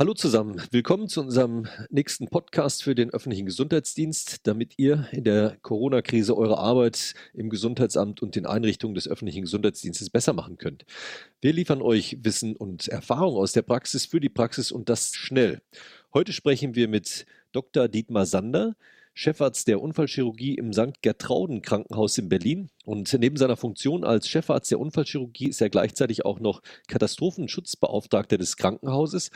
Hallo zusammen, willkommen zu unserem nächsten Podcast für den öffentlichen Gesundheitsdienst, damit ihr in der Corona-Krise eure Arbeit im Gesundheitsamt und den Einrichtungen des öffentlichen Gesundheitsdienstes besser machen könnt. Wir liefern euch Wissen und Erfahrung aus der Praxis für die Praxis und das schnell. Heute sprechen wir mit Dr. Dietmar Sander. Chefarzt der Unfallchirurgie im St. Gertrauden Krankenhaus in Berlin. Und neben seiner Funktion als Chefarzt der Unfallchirurgie ist er gleichzeitig auch noch Katastrophenschutzbeauftragter des Krankenhauses.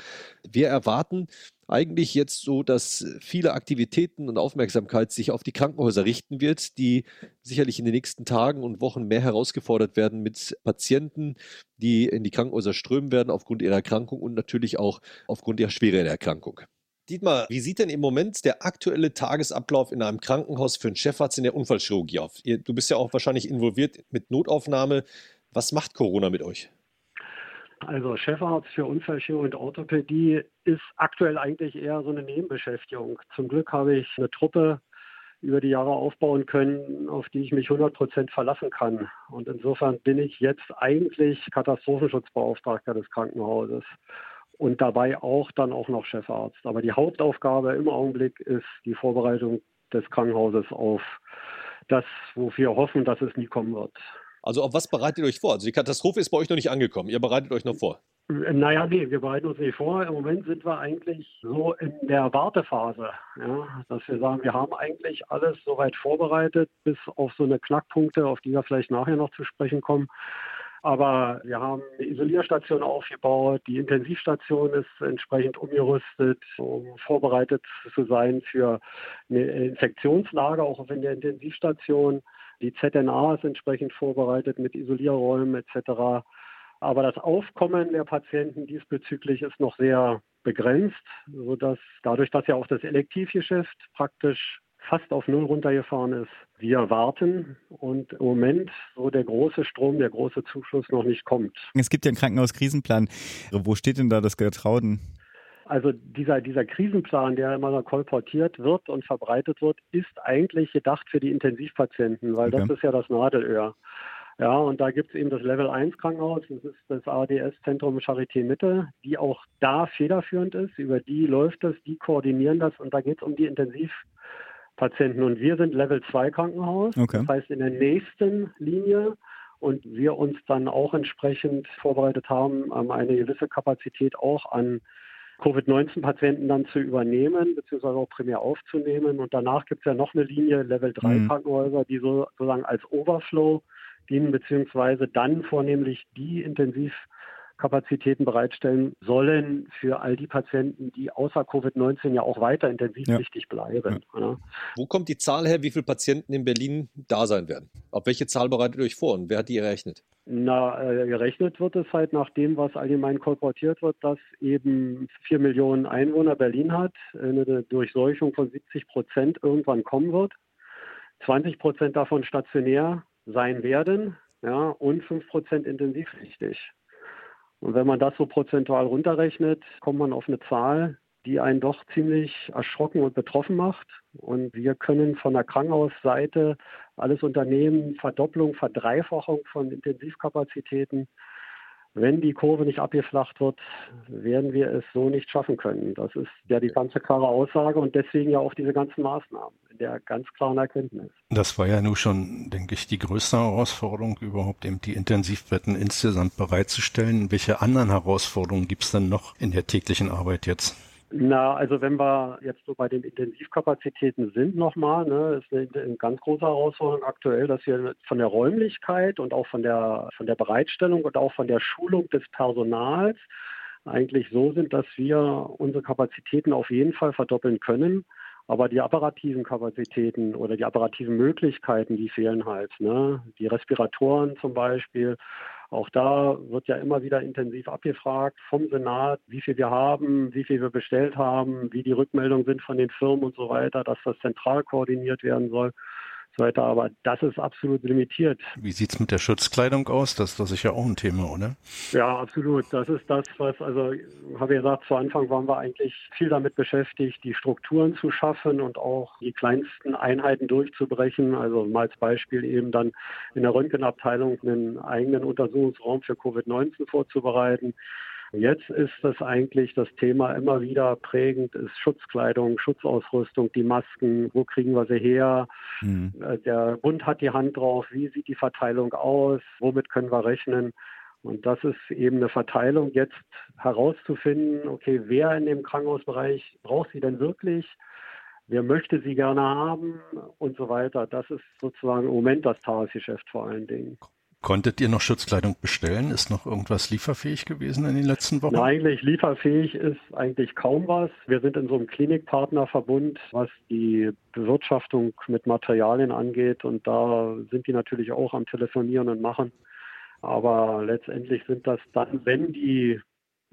Wir erwarten eigentlich jetzt so, dass viele Aktivitäten und Aufmerksamkeit sich auf die Krankenhäuser richten wird, die sicherlich in den nächsten Tagen und Wochen mehr herausgefordert werden mit Patienten, die in die Krankenhäuser strömen werden aufgrund ihrer Erkrankung und natürlich auch aufgrund der Schwere der Erkrankung. Dietmar, wie sieht denn im Moment der aktuelle Tagesablauf in einem Krankenhaus für einen Chefarzt in der Unfallchirurgie auf? Du bist ja auch wahrscheinlich involviert mit Notaufnahme. Was macht Corona mit euch? Also Chefarzt für Unfallchirurgie und Orthopädie ist aktuell eigentlich eher so eine Nebenbeschäftigung. Zum Glück habe ich eine Truppe über die Jahre aufbauen können, auf die ich mich 100 Prozent verlassen kann. Und insofern bin ich jetzt eigentlich Katastrophenschutzbeauftragter des Krankenhauses und dabei auch dann auch noch Chefarzt. Aber die Hauptaufgabe im Augenblick ist die Vorbereitung des Krankenhauses auf das, wofür wir hoffen, dass es nie kommen wird. Also auf was bereitet ihr euch vor? Also die Katastrophe ist bei euch noch nicht angekommen. Ihr bereitet euch noch vor. Naja, nee, wir bereiten uns nicht vor. Im Moment sind wir eigentlich so in der Wartephase, ja, dass wir sagen, wir haben eigentlich alles soweit vorbereitet, bis auf so eine Knackpunkte, auf die wir vielleicht nachher noch zu sprechen kommen. Aber wir haben eine Isolierstation aufgebaut. Die Intensivstation ist entsprechend umgerüstet, um vorbereitet zu sein für eine Infektionslage, auch in der Intensivstation. Die ZNA ist entsprechend vorbereitet mit Isolierräumen etc. Aber das Aufkommen der Patienten diesbezüglich ist noch sehr begrenzt, sodass dadurch, dass ja auch das Elektivgeschäft praktisch fast auf Null runtergefahren ist. Wir warten und im Moment so der große Strom, der große Zuschuss noch nicht kommt. Es gibt ja einen Krankenhauskrisenplan. Wo steht denn da das Getrauden? Also dieser, dieser Krisenplan, der immer kolportiert wird und verbreitet wird, ist eigentlich gedacht für die Intensivpatienten, weil okay. das ist ja das Nadelöhr. Ja, und da gibt es eben das Level 1 Krankenhaus, das ist das ADS-Zentrum Charité Mitte, die auch da federführend ist. Über die läuft das, die koordinieren das und da geht es um die Intensiv- Patienten. Und wir sind Level 2 Krankenhaus, okay. das heißt in der nächsten Linie und wir uns dann auch entsprechend vorbereitet haben, eine gewisse Kapazität auch an Covid-19-Patienten dann zu übernehmen, beziehungsweise auch primär aufzunehmen. Und danach gibt es ja noch eine Linie, Level 3 mhm. Krankenhäuser, die so, sozusagen als Overflow dienen, beziehungsweise dann vornehmlich die intensiv Kapazitäten bereitstellen sollen für all die Patienten, die außer Covid-19 ja auch weiter intensiv ja. wichtig bleiben. Ja. Wo kommt die Zahl her, wie viele Patienten in Berlin da sein werden? Auf welche Zahl bereitet ihr euch vor und wer hat die errechnet? Na, äh, gerechnet wird es halt nach dem, was allgemein kolportiert wird, dass eben vier Millionen Einwohner Berlin hat, eine Durchseuchung von 70 Prozent irgendwann kommen wird, 20 Prozent davon stationär sein werden, ja, und 5 Prozent intensivpflichtig. Und wenn man das so prozentual runterrechnet, kommt man auf eine Zahl, die einen doch ziemlich erschrocken und betroffen macht. Und wir können von der Krankenhausseite alles unternehmen, Verdopplung, Verdreifachung von Intensivkapazitäten. Wenn die Kurve nicht abgeflacht wird, werden wir es so nicht schaffen können. Das ist ja die ganze klare Aussage und deswegen ja auch diese ganzen Maßnahmen in der ganz klaren Erkenntnis. Das war ja nun schon, denke ich, die größte Herausforderung, überhaupt eben die Intensivbetten insgesamt bereitzustellen. Welche anderen Herausforderungen gibt es denn noch in der täglichen Arbeit jetzt? Na, also wenn wir jetzt so bei den Intensivkapazitäten sind nochmal, ne, ist eine, ganz große Herausforderung aktuell, dass wir von der Räumlichkeit und auch von der von der Bereitstellung und auch von der Schulung des Personals eigentlich so sind, dass wir unsere Kapazitäten auf jeden Fall verdoppeln können. Aber die apparativen Kapazitäten oder die apparativen Möglichkeiten, die fehlen halt. Ne? Die Respiratoren zum Beispiel auch da wird ja immer wieder intensiv abgefragt vom Senat, wie viel wir haben, wie viel wir bestellt haben, wie die Rückmeldungen sind von den Firmen und so weiter, dass das zentral koordiniert werden soll so weiter. Aber das ist absolut limitiert. Wie sieht es mit der Schutzkleidung aus? Das, das ist ja auch ein Thema, oder? Ja, absolut. Das ist das, was, also habe ich gesagt, zu Anfang waren wir eigentlich viel damit beschäftigt, die Strukturen zu schaffen und auch die kleinsten Einheiten durchzubrechen. Also mal als Beispiel eben dann in der Röntgenabteilung einen eigenen Untersuchungsraum für Covid-19 vorzubereiten Jetzt ist das eigentlich das Thema immer wieder prägend, ist Schutzkleidung, Schutzausrüstung, die Masken, wo kriegen wir sie her? Mhm. Äh, der Bund hat die Hand drauf, wie sieht die Verteilung aus, womit können wir rechnen? Und das ist eben eine Verteilung, jetzt herauszufinden, okay, wer in dem Krankenhausbereich braucht sie denn wirklich? Wer möchte sie gerne haben und so weiter. Das ist sozusagen im Moment das Tagesgeschäft vor allen Dingen. Konntet ihr noch Schutzkleidung bestellen? Ist noch irgendwas lieferfähig gewesen in den letzten Wochen? Na, eigentlich lieferfähig ist eigentlich kaum was. Wir sind in so einem Klinikpartnerverbund, was die Bewirtschaftung mit Materialien angeht. Und da sind die natürlich auch am Telefonieren und machen. Aber letztendlich sind das dann, wenn die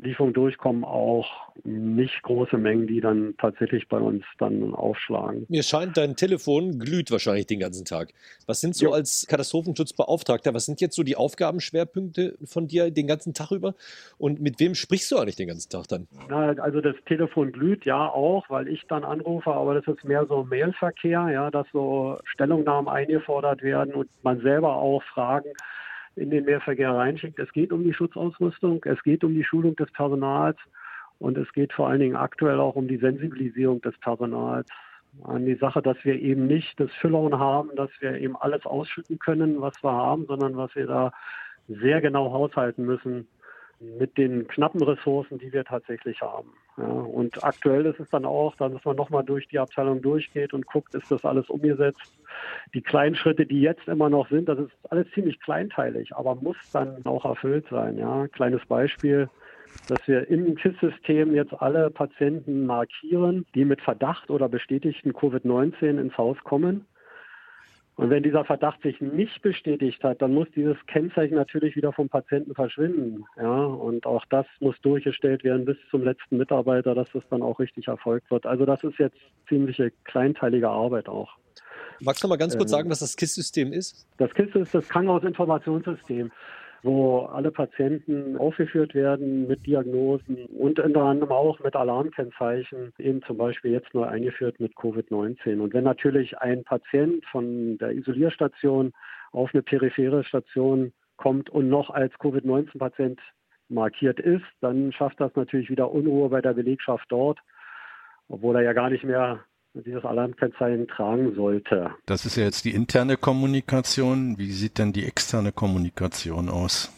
Lieferungen durchkommen, auch nicht große Mengen, die dann tatsächlich bei uns dann aufschlagen. Mir scheint, dein Telefon glüht wahrscheinlich den ganzen Tag. Was sind so jo. als Katastrophenschutzbeauftragter, was sind jetzt so die Aufgabenschwerpunkte von dir den ganzen Tag über? Und mit wem sprichst du eigentlich den ganzen Tag dann? Na, also das Telefon glüht ja auch, weil ich dann anrufe, aber das ist mehr so Mailverkehr, ja, dass so Stellungnahmen eingefordert werden und man selber auch Fragen in den Mehrverkehr reinschickt. Es geht um die Schutzausrüstung, es geht um die Schulung des Personals und es geht vor allen Dingen aktuell auch um die Sensibilisierung des Personals an die Sache, dass wir eben nicht das Füllern haben, dass wir eben alles ausschütten können, was wir haben, sondern was wir da sehr genau haushalten müssen mit den knappen Ressourcen, die wir tatsächlich haben. Ja, und aktuell ist es dann auch, dass man nochmal durch die Abteilung durchgeht und guckt, ist das alles umgesetzt. Die kleinen Schritte, die jetzt immer noch sind, das ist alles ziemlich kleinteilig, aber muss dann auch erfüllt sein. Ja, kleines Beispiel dass wir im KISS-System jetzt alle Patienten markieren, die mit Verdacht oder bestätigten Covid-19 ins Haus kommen. Und wenn dieser Verdacht sich nicht bestätigt hat, dann muss dieses Kennzeichen natürlich wieder vom Patienten verschwinden. Ja, und auch das muss durchgestellt werden bis zum letzten Mitarbeiter, dass das dann auch richtig erfolgt wird. Also das ist jetzt ziemliche kleinteilige Arbeit auch. Magst du mal ganz kurz äh, sagen, was das KISS-System ist? Das KISS ist das Krankenhausinformationssystem wo alle Patienten aufgeführt werden mit Diagnosen und unter anderem auch mit Alarmkennzeichen, eben zum Beispiel jetzt neu eingeführt mit Covid-19. Und wenn natürlich ein Patient von der Isolierstation auf eine periphere Station kommt und noch als Covid-19-Patient markiert ist, dann schafft das natürlich wieder Unruhe bei der Belegschaft dort, obwohl er ja gar nicht mehr dieses Alarmkennzeichen tragen sollte. Das ist ja jetzt die interne Kommunikation. Wie sieht denn die externe Kommunikation aus?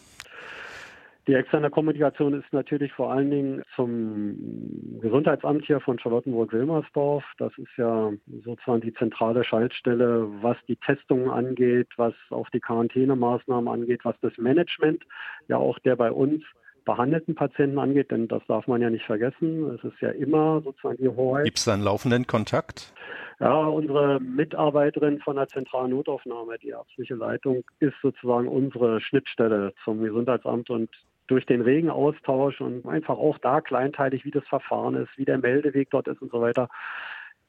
Die externe Kommunikation ist natürlich vor allen Dingen zum Gesundheitsamt hier von Charlottenburg-Wilmersdorf. Das ist ja sozusagen die zentrale Schaltstelle, was die Testungen angeht, was auch die Quarantänemaßnahmen angeht, was das Management ja auch der bei uns behandelten Patienten angeht, denn das darf man ja nicht vergessen. Es ist ja immer sozusagen die Hoheit. Gibt es da einen laufenden Kontakt? Ja, unsere Mitarbeiterin von der zentralen Notaufnahme, die ärztliche Leitung, ist sozusagen unsere Schnittstelle zum Gesundheitsamt und durch den regen Austausch und einfach auch da kleinteilig, wie das Verfahren ist, wie der Meldeweg dort ist und so weiter,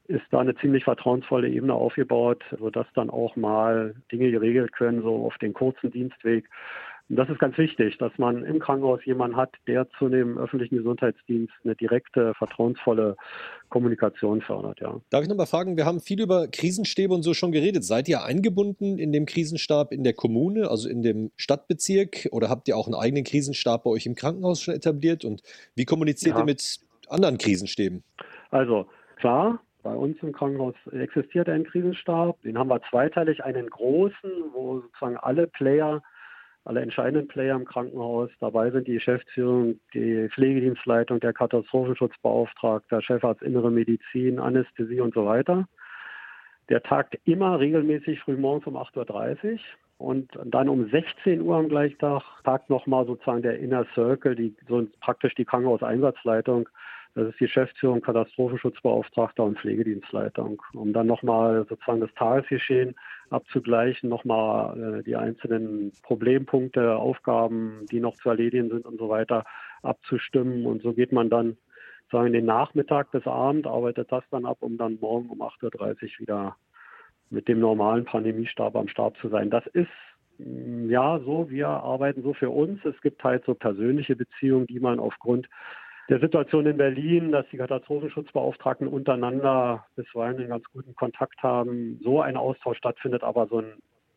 ist da eine ziemlich vertrauensvolle Ebene aufgebaut, sodass dann auch mal Dinge geregelt können, so auf den kurzen Dienstweg. Und das ist ganz wichtig, dass man im Krankenhaus jemanden hat, der zu dem öffentlichen Gesundheitsdienst eine direkte, vertrauensvolle Kommunikation fördert. Ja. Darf ich noch mal fragen, wir haben viel über Krisenstäbe und so schon geredet. Seid ihr eingebunden in dem Krisenstab in der Kommune, also in dem Stadtbezirk oder habt ihr auch einen eigenen Krisenstab bei euch im Krankenhaus schon etabliert? Und wie kommuniziert ja. ihr mit anderen Krisenstäben? Also klar, bei uns im Krankenhaus existiert ein Krisenstab. Den haben wir zweiteilig, einen großen, wo sozusagen alle Player alle entscheidenden Player im Krankenhaus. Dabei sind die Geschäftsführung, die Pflegedienstleitung, der Katastrophenschutzbeauftragte, der Chefarzt Innere Medizin, Anästhesie und so weiter. Der tagt immer regelmäßig frühmorgens um 8.30 Uhr und dann um 16 Uhr am gleichen Tag tagt nochmal sozusagen der Inner Circle, die, so praktisch die Krankenhauseinsatzleitung. Das ist die Geschäftsführung, Katastrophenschutzbeauftragter und Pflegedienstleitung, um dann nochmal sozusagen das Tagesgeschehen abzugleichen, nochmal äh, die einzelnen Problempunkte, Aufgaben, die noch zu erledigen sind und so weiter abzustimmen. Und so geht man dann sagen den Nachmittag bis Abend, arbeitet das dann ab, um dann morgen um 8.30 Uhr wieder mit dem normalen Pandemiestab am Start zu sein. Das ist mm, ja so, wir arbeiten so für uns. Es gibt halt so persönliche Beziehungen, die man aufgrund der Situation in Berlin, dass die Katastrophenschutzbeauftragten untereinander bisweilen einen ganz guten Kontakt haben, so ein Austausch stattfindet, aber so ein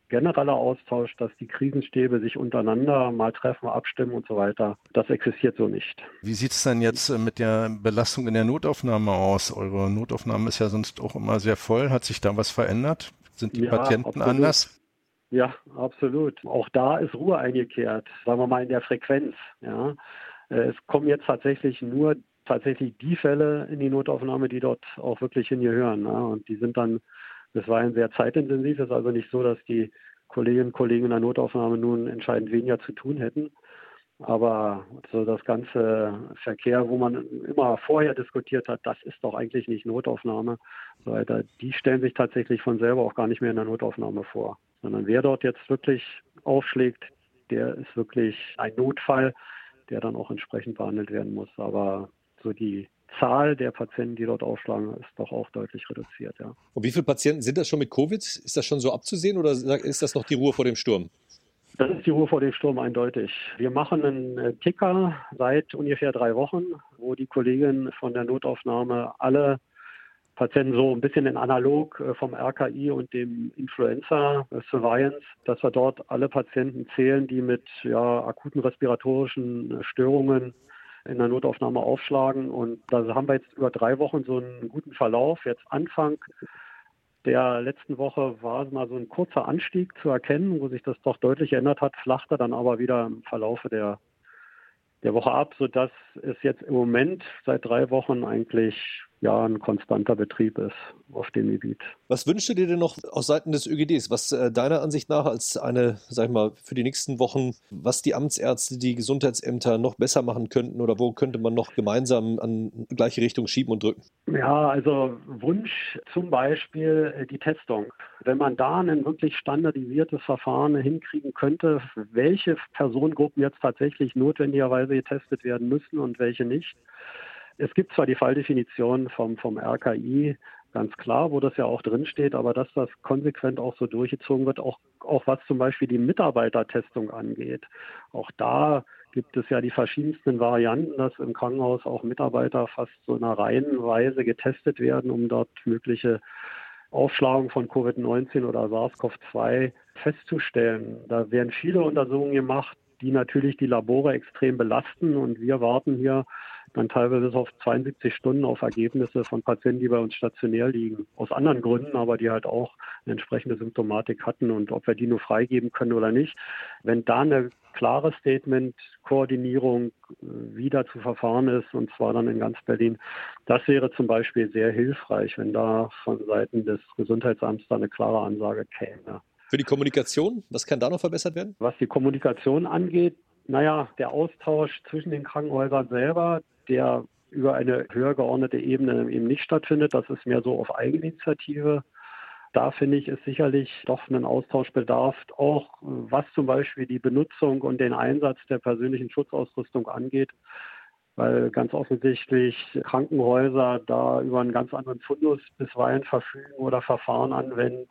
genereller Austausch, dass die Krisenstäbe sich untereinander mal treffen, abstimmen und so weiter, das existiert so nicht. Wie sieht es denn jetzt äh, mit der Belastung in der Notaufnahme aus? Eure Notaufnahme ist ja sonst auch immer sehr voll. Hat sich da was verändert? Sind die ja, Patienten absolut. anders? Ja, absolut. Auch da ist Ruhe eingekehrt, sagen wir mal in der Frequenz. Ja. Äh, es kommen jetzt tatsächlich nur tatsächlich die Fälle in die Notaufnahme, die dort auch wirklich hingehören. Ja. Und die sind dann ein sehr zeitintensiv, es ist also nicht so, dass die Kolleginnen und Kollegen in der Notaufnahme nun entscheidend weniger zu tun hätten. Aber so das ganze Verkehr, wo man immer vorher diskutiert hat, das ist doch eigentlich nicht Notaufnahme, so weiter, die stellen sich tatsächlich von selber auch gar nicht mehr in der Notaufnahme vor. Sondern wer dort jetzt wirklich aufschlägt, der ist wirklich ein Notfall, der dann auch entsprechend behandelt werden muss. Aber so die Zahl der Patienten, die dort aufschlagen, ist doch auch deutlich reduziert. Ja. Und wie viele Patienten sind das schon mit Covid? Ist das schon so abzusehen oder ist das noch die Ruhe vor dem Sturm? Das ist die Ruhe vor dem Sturm eindeutig. Wir machen einen äh, Ticker seit ungefähr drei Wochen, wo die Kolleginnen von der Notaufnahme alle Patienten so ein bisschen in analog äh, vom RKI und dem Influenza äh, Surveillance, dass wir dort alle Patienten zählen, die mit ja, akuten respiratorischen Störungen in der Notaufnahme aufschlagen. Und da haben wir jetzt über drei Wochen so einen guten Verlauf. Jetzt Anfang der letzten Woche war mal so ein kurzer Anstieg zu erkennen, wo sich das doch deutlich geändert hat, flachte dann aber wieder im Verlaufe der, der Woche ab, sodass es jetzt im Moment seit drei Wochen eigentlich ja ein konstanter Betrieb ist auf dem Gebiet. Was wünschst du dir denn noch aus Seiten des ÖGDs, was äh, deiner Ansicht nach als eine, sag ich mal, für die nächsten Wochen, was die Amtsärzte, die Gesundheitsämter noch besser machen könnten oder wo könnte man noch gemeinsam an gleiche Richtung schieben und drücken? Ja, also Wunsch zum Beispiel äh, die Testung. Wenn man da ein wirklich standardisiertes Verfahren hinkriegen könnte, welche Personengruppen jetzt tatsächlich notwendigerweise getestet werden müssen und welche nicht, es gibt zwar die Falldefinition vom, vom RKI, ganz klar, wo das ja auch drinsteht, aber dass das konsequent auch so durchgezogen wird, auch, auch was zum Beispiel die Mitarbeitertestung angeht. Auch da gibt es ja die verschiedensten Varianten, dass im Krankenhaus auch Mitarbeiter fast so in einer Reihenweise getestet werden, um dort mögliche Aufschlagung von Covid-19 oder SARS-CoV-2 festzustellen. Da werden viele Untersuchungen gemacht, die natürlich die Labore extrem belasten und wir warten hier dann teilweise bis auf 72 Stunden auf Ergebnisse von Patienten, die bei uns stationär liegen. Aus anderen Gründen, aber die halt auch eine entsprechende Symptomatik hatten und ob wir die nur freigeben können oder nicht. Wenn da eine klare Statement-Koordinierung äh, wieder zu verfahren ist, und zwar dann in ganz Berlin, das wäre zum Beispiel sehr hilfreich, wenn da von Seiten des Gesundheitsamts da eine klare Ansage käme. Für die Kommunikation, was kann da noch verbessert werden? Was die Kommunikation angeht, naja, der Austausch zwischen den Krankenhäusern selber, der über eine höher geordnete Ebene eben nicht stattfindet. Das ist mehr so auf Eigeninitiative. Da finde ich, ist sicherlich doch ein Austauschbedarf, auch was zum Beispiel die Benutzung und den Einsatz der persönlichen Schutzausrüstung angeht, weil ganz offensichtlich Krankenhäuser da über einen ganz anderen Fundus bisweilen verfügen oder Verfahren anwenden,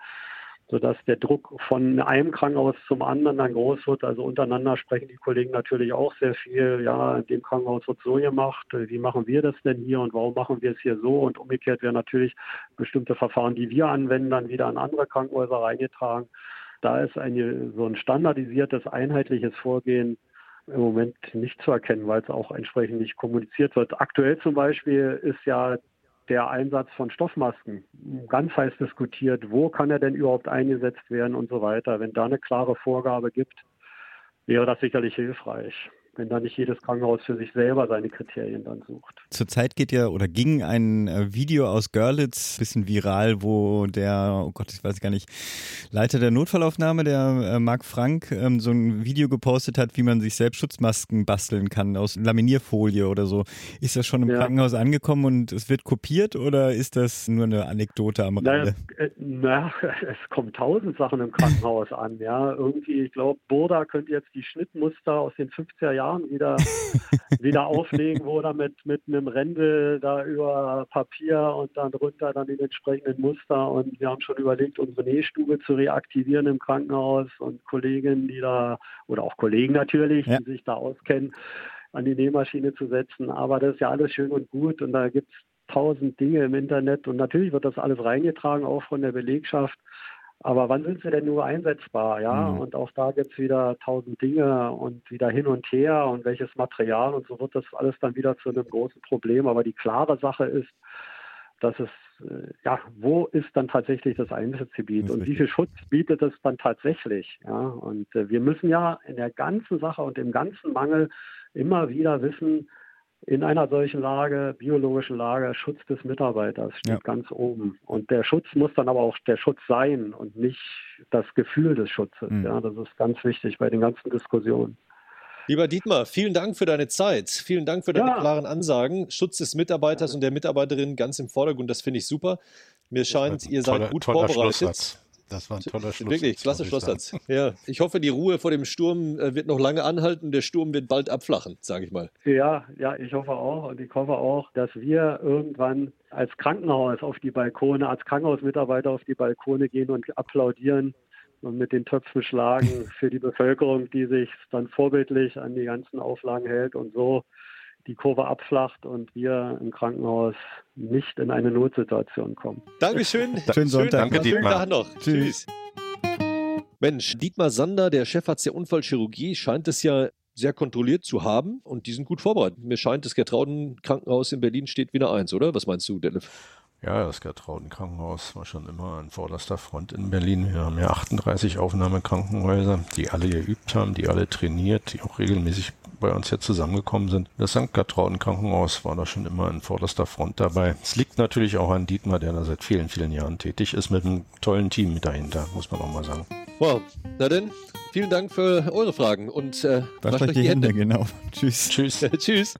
sodass der Druck von einem Krankenhaus zum anderen dann groß wird. Also untereinander sprechen die Kollegen natürlich auch sehr viel. Ja, in dem Krankenhaus wird so gemacht. Wie machen wir das denn hier und warum machen wir es hier so? Und umgekehrt werden natürlich bestimmte Verfahren, die wir anwenden, dann wieder an andere Krankenhäuser reingetragen. Da ist eine, so ein standardisiertes, einheitliches Vorgehen im Moment nicht zu erkennen, weil es auch entsprechend nicht kommuniziert wird. Aktuell zum Beispiel ist ja der Einsatz von Stoffmasken ganz heiß diskutiert. Wo kann er denn überhaupt eingesetzt werden und so weiter? Wenn da eine klare Vorgabe gibt, wäre das sicherlich hilfreich wenn da nicht jedes Krankenhaus für sich selber seine Kriterien dann sucht. Zurzeit geht ja oder ging ein äh, Video aus Görlitz bisschen viral, wo der, oh Gott, ich weiß gar nicht, Leiter der Notfallaufnahme, der äh, Marc Frank, ähm, so ein Video gepostet hat, wie man sich selbst Schutzmasken basteln kann aus Laminierfolie oder so. Ist das schon im ja. Krankenhaus angekommen und es wird kopiert oder ist das nur eine Anekdote am Rande? Äh, naja es kommen tausend Sachen im Krankenhaus an. Ja, irgendwie, ich glaube, Burda könnte jetzt die Schnittmuster aus den 50er Jahren Jahren wieder, wieder auflegen, wo er mit, mit einem Rändel da über Papier und dann drunter dann die entsprechenden Muster. Und wir haben schon überlegt, unsere Nähstube zu reaktivieren im Krankenhaus und Kolleginnen, die da, oder auch Kollegen natürlich, ja. die sich da auskennen, an die Nähmaschine zu setzen. Aber das ist ja alles schön und gut und da gibt es tausend Dinge im Internet und natürlich wird das alles reingetragen, auch von der Belegschaft. Aber wann sind sie denn nur einsetzbar? Ja, mhm. und auch da gibt es wieder tausend Dinge und wieder hin und her und welches Material und so wird das alles dann wieder zu einem großen Problem. Aber die klare Sache ist, dass es, äh, ja, wo ist dann tatsächlich das Einsatzgebiet und wie viel Schutz bietet es dann tatsächlich? Ja, und äh, wir müssen ja in der ganzen Sache und im ganzen Mangel immer wieder wissen, in einer solchen Lage, biologischen Lage, Schutz des Mitarbeiters steht ja. ganz oben. Und der Schutz muss dann aber auch der Schutz sein und nicht das Gefühl des Schutzes. Mhm. Ja, das ist ganz wichtig bei den ganzen Diskussionen. Lieber Dietmar, vielen Dank für deine Zeit. Vielen Dank für deine ja. klaren Ansagen. Schutz des Mitarbeiters und der Mitarbeiterin ganz im Vordergrund, das finde ich super. Mir scheint, ihr seid gut vorbereitet. Das war ein toller Schluss. Wirklich, klasse Schlusssatz. Ja, ich hoffe, die Ruhe vor dem Sturm äh, wird noch lange anhalten. Der Sturm wird bald abflachen, sage ich mal. Ja, ja, ich hoffe auch. Und ich hoffe auch, dass wir irgendwann als Krankenhaus auf die Balkone, als Krankenhausmitarbeiter auf die Balkone gehen und applaudieren und mit den Töpfen schlagen für die Bevölkerung, die sich dann vorbildlich an die ganzen Auflagen hält und so die Kurve abflacht und wir im Krankenhaus nicht in eine Notsituation kommen. Dankeschön. Schönen Sonntag. Danke, Dietmar. Tag noch. Tschüss. Mensch, Dietmar Sander, der Chefarzt der Unfallchirurgie, scheint es ja sehr kontrolliert zu haben und die sind gut vorbereitet. Mir scheint, das Gertrauden-Krankenhaus in Berlin steht wieder eins, oder? Was meinst du, Detlef? Ja, das Gertrauden-Krankenhaus war schon immer an vorderster Front in Berlin. Wir haben ja 38 Aufnahmekrankenhäuser, die alle geübt haben, die alle trainiert, die auch regelmäßig bei uns hier zusammengekommen sind. Das St. Gertrauden Krankenhaus war da schon immer an vorderster Front dabei. Es liegt natürlich auch an Dietmar, der da seit vielen, vielen Jahren tätig ist, mit einem tollen Team dahinter, muss man auch mal sagen. Wow, na denn, vielen Dank für eure Fragen und äh, wascht euch die Hände. Hände. Genau. Tschüss. Tschüss. Tschüss.